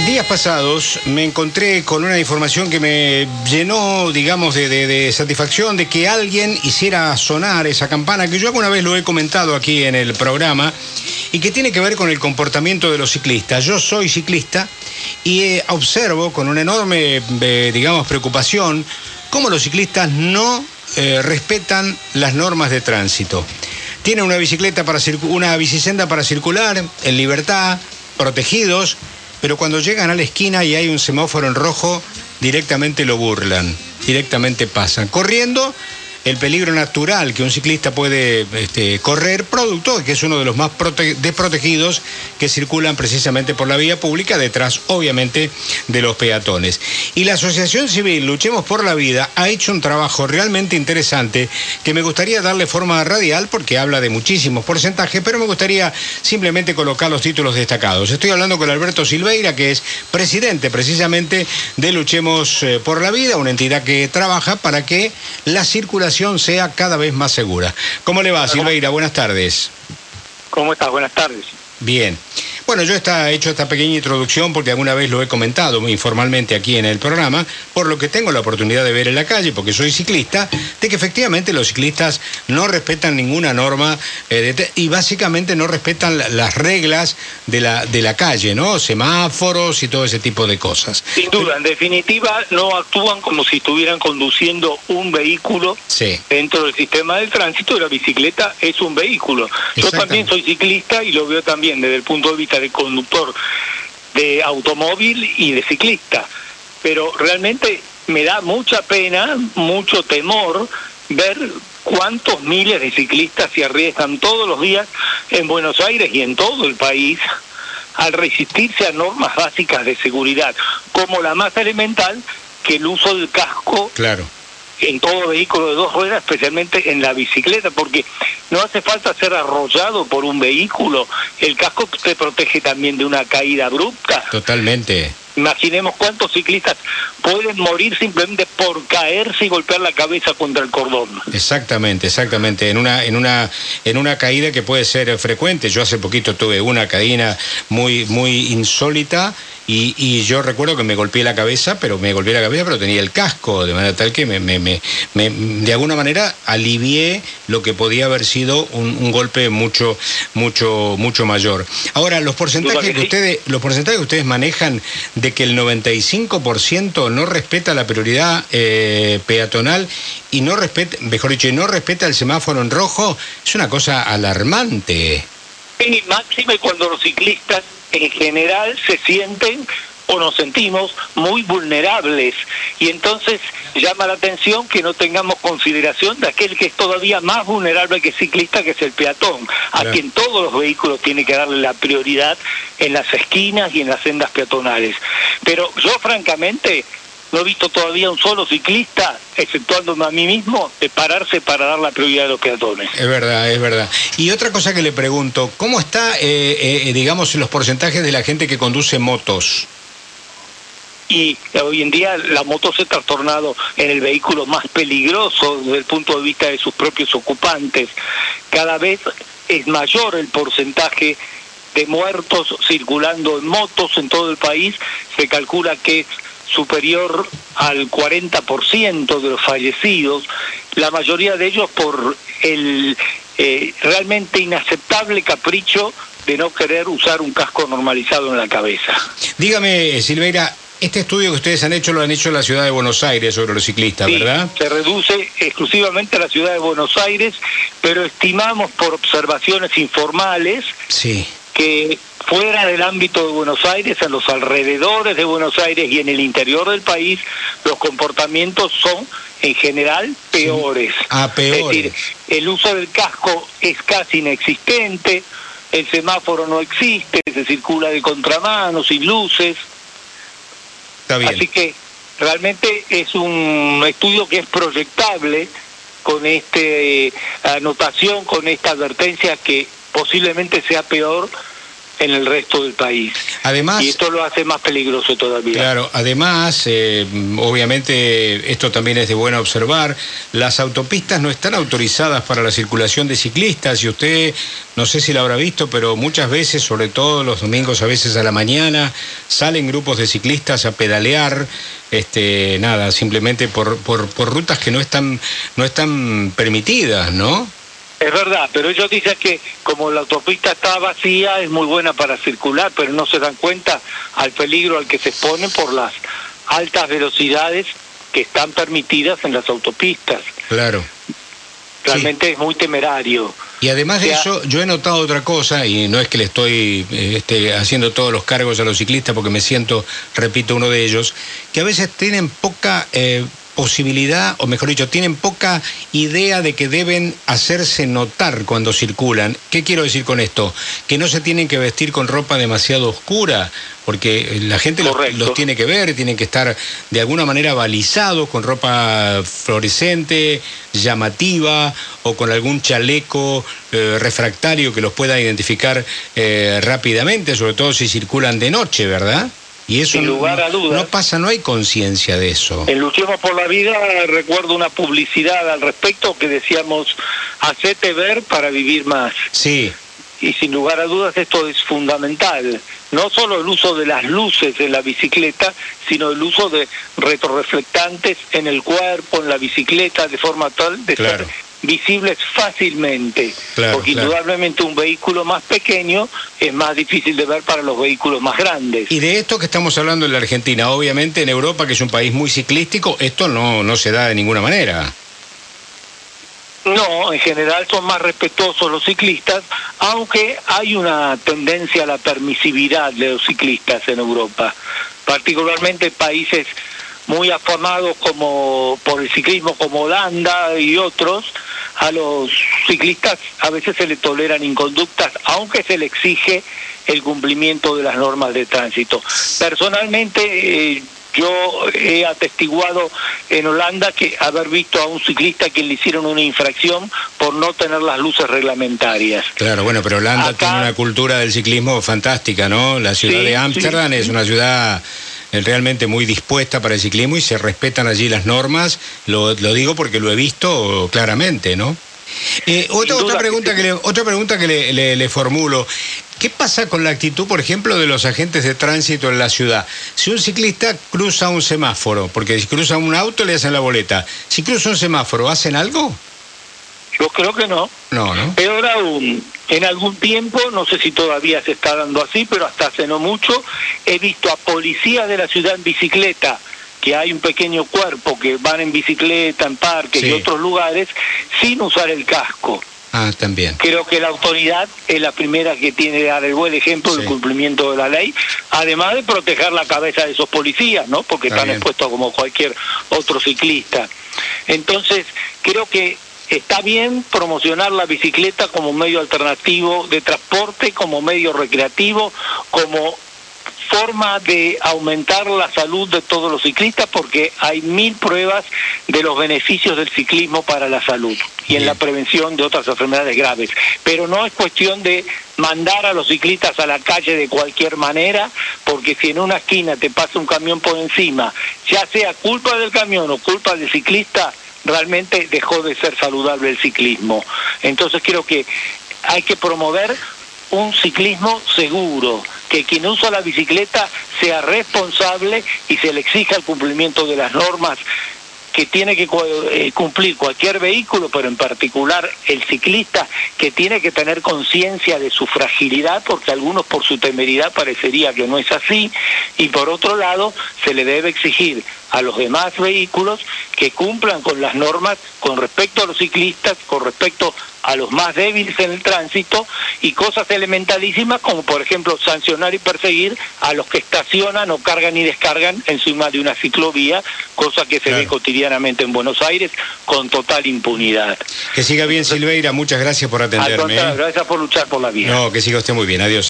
Días pasados me encontré con una información que me llenó, digamos, de, satisfacción de que alguien hiciera sonar esa campana que yo alguna vez lo he comentado aquí en el programa y que tiene que ver con el comportamiento de los ciclistas. Yo soy ciclista y eh, observo con una enorme, eh, digamos, preocupación cómo los ciclistas no eh, respetan las normas de tránsito. Tienen una bicicleta para una bicisenda para circular en libertad, protegidos, pero cuando llegan a la esquina y hay un semáforo en rojo, directamente lo burlan, directamente pasan, corriendo el peligro natural que un ciclista puede este, correr, producto de que es uno de los más prote- desprotegidos que circulan precisamente por la vía pública, detrás obviamente de los peatones. Y la Asociación Civil Luchemos por la Vida ha hecho un trabajo realmente interesante que me gustaría darle forma radial porque habla de muchísimos porcentajes, pero me gustaría simplemente colocar los títulos destacados. Estoy hablando con Alberto Silveira, que es presidente precisamente de Luchemos eh, por la Vida, una entidad que trabaja para que la circulación sea cada vez más segura. ¿Cómo le va, Silveira? Buenas tardes. ¿Cómo estás? Buenas tardes. Bien. Bueno, yo he hecho esta pequeña introducción porque alguna vez lo he comentado muy informalmente aquí en el programa, por lo que tengo la oportunidad de ver en la calle, porque soy ciclista, de que efectivamente los ciclistas no respetan ninguna norma eh, de y básicamente no respetan la- las reglas de la, de la calle, ¿no? Semáforos y todo ese tipo de cosas. Sin duda, en definitiva, no actúan como si estuvieran conduciendo un vehículo Sí. dentro del sistema del tránsito y la bicicleta es un vehículo. Yo también soy ciclista y lo veo también desde el punto de vista de conductor de automóvil y de ciclista. Pero realmente me da mucha pena, mucho temor ver cuántos miles de ciclistas se arriesgan todos los días en Buenos Aires y en todo el país al resistirse a normas básicas de seguridad, como la más elemental que el uso del casco Claro. en todo vehículo de dos ruedas, especialmente en la bicicleta, porque no hace falta ser arrollado por un vehículo. El casco te protege también de una caída abrupta. Totalmente. Imaginemos cuántos ciclistas pueden morir simplemente por caerse y golpear la cabeza contra el cordón. Exactamente, exactamente. En una, en una, en una caída que puede ser frecuente. Yo hace poquito tuve una caída muy, muy insólita y, y yo recuerdo que me golpeé la cabeza, pero me golpeé la cabeza, pero tenía el casco, de manera tal que me, me, me- me- de alguna manera alivié lo que podía haber sido un, un golpe mucho, mucho, mucho mayor. Ahora, los porcentajes que ustedes, los porcentajes que ustedes manejan de que el 95% no respeta la prioridad eh, peatonal y no respeta, mejor dicho, y no respeta el semáforo en rojo, es una cosa alarmante. Y máxime cuando los ciclistas en general se sienten o nos sentimos muy vulnerables y entonces llama la atención que no tengamos consideración de aquel que es todavía más vulnerable que ciclista que es el peatón, a Claro. quien todos los vehículos tienen que darle la prioridad en las esquinas y en las sendas peatonales. Pero yo francamente no he visto todavía un solo ciclista, exceptuándome a mí mismo, de pararse para dar la prioridad a los peatones. Es verdad, es verdad. Y otra cosa que le pregunto, ¿cómo está, eh, eh, digamos, los porcentajes de la gente que conduce motos? y hoy en día la moto se ha trastornado en el vehículo más peligroso desde el punto de vista de sus propios ocupantes. Cada vez es mayor el porcentaje de muertos circulando en motos en todo el país. Se calcula que es superior al 40% de los fallecidos, la mayoría de ellos por el eh, realmente inaceptable capricho de no querer usar un casco normalizado en la cabeza. Dígame, Silveira, este estudio que ustedes han hecho lo han hecho en la ciudad de Buenos Aires sobre los ciclistas, Sí, ¿verdad? Se reduce exclusivamente a la ciudad de Buenos Aires, pero estimamos por observaciones informales Sí. Que fuera del ámbito de Buenos Aires, en los alrededores de Buenos Aires y en el interior del país, los comportamientos son en general peores. Ah, Es peores. decir, el uso del casco es casi inexistente, el semáforo no existe, se circula de contramano, sin luces. Está bien. Así que realmente es un estudio que es proyectable con este anotación, con esta advertencia que posiblemente sea peor en el resto del país. Además, y esto lo hace más peligroso todavía. Claro, además, eh, obviamente esto también es de bueno observar, las autopistas no están autorizadas para la circulación de ciclistas y usted, no sé si lo habrá visto, pero muchas veces, sobre todo los domingos, a veces a la mañana, salen grupos de ciclistas a pedalear, este, nada, simplemente por, por, por rutas que no están, no están permitidas, ¿no? Es verdad, pero ellos dicen que como la autopista está vacía es muy buena para circular, pero no se dan cuenta al peligro al que se exponen por las altas velocidades que están permitidas en las autopistas. Claro. Realmente es muy temerario. Y además de eso, yo he notado otra cosa, y no es que le estoy este, haciendo todos los cargos a los ciclistas porque me siento, repito, uno de ellos, que a veces tienen poca eh, posibilidad, o mejor dicho, tienen poca idea de que deben hacerse notar cuando circulan. ¿Qué quiero decir con esto? Que no se tienen que vestir con ropa demasiado oscura, porque la gente los, tiene que ver, tienen que estar de alguna manera balizados con ropa fluorescente, llamativa, o con algún chaleco eh, refractario que los pueda identificar eh, rápidamente, sobre todo si circulan de noche, ¿verdad? Y eso Sin lugar a dudas. No pasa, no hay conciencia de eso. En Luchemos por la Vida recuerdo una publicidad al respecto que decíamos, hacete ver para vivir más. Sí. Y sin lugar a dudas esto es fundamental. No solo el uso de las luces en la bicicleta, sino el uso de retroreflectantes en el cuerpo, en la bicicleta, de forma tal de ser visibles fácilmente, porque indudablemente un vehículo más pequeño es más difícil de ver para los vehículos más grandes. Y de esto que estamos hablando en la Argentina, obviamente en Europa, que es un país muy ciclístico, esto no, no se da de ninguna manera. No, en general son más respetuosos los ciclistas, aunque hay una tendencia a la permisividad de los ciclistas en Europa, particularmente países muy afamados como por el ciclismo como Holanda y otros, a los ciclistas a veces se les toleran inconductas, aunque se le exige el cumplimiento de las normas de tránsito. Personalmente, eh, yo he atestiguado en Holanda que haber visto a un ciclista que le hicieron una infracción por no tener las luces reglamentarias. Claro, bueno, pero Holanda tiene una cultura del ciclismo fantástica, ¿no? La ciudad de Ámsterdam es una ciudad realmente muy dispuesta para el ciclismo y se respetan allí las normas, lo, digo porque lo he visto claramente, ¿no? Eh, otra, otra, pregunta que le, otra pregunta que le, le, formulo. ¿Qué pasa con la actitud, por ejemplo, de los agentes de tránsito en la ciudad? Si un ciclista cruza un semáforo, porque si cruza un auto le hacen la boleta, si cruza un semáforo, ¿hacen algo? Yo creo que no. No, ¿no? Peor aún, en algún tiempo, no sé si todavía se está dando así, pero hasta hace no mucho, he visto a policías de la ciudad en bicicleta, que hay un pequeño cuerpo que van en bicicleta, en parques y otros lugares, sin usar el casco. Ah, también. Creo que la autoridad es la primera que tiene que dar el buen ejemplo del cumplimiento de la ley, además de proteger la cabeza de esos policías, ¿no? Porque están expuestos como cualquier otro ciclista. Entonces, creo que Está bien promocionar la bicicleta como medio alternativo de transporte, como medio recreativo, como forma de aumentar la salud de todos los ciclistas porque hay mil pruebas de los beneficios del ciclismo para la salud y en la prevención de otras enfermedades graves. Pero no es cuestión de mandar a los ciclistas a la calle de cualquier manera, porque si en una esquina te pasa un camión por encima, ya sea culpa del camión o culpa del ciclista, realmente dejó de ser saludable el ciclismo. Entonces creo que hay que promover un ciclismo seguro, que quien usa la bicicleta sea responsable y se le exija el cumplimiento de las normas que tiene que eh, cumplir cualquier vehículo, pero en particular el ciclista, que tiene que tener conciencia de su fragilidad, porque algunos por su temeridad parecería que no es así, y por otro lado se le debe exigir a los demás vehículos que cumplan con las normas con respecto a los ciclistas, con respecto a los más débiles en el tránsito y cosas elementalísimas como por ejemplo sancionar y perseguir a los que estacionan o cargan y descargan encima de una ciclovía, cosa que se ve cotidianamente en Buenos Aires con total impunidad. Que siga bien Silveira, muchas gracias por atenderme. ¿eh? gracias por luchar por la vida. No, que siga usted muy bien, adiós.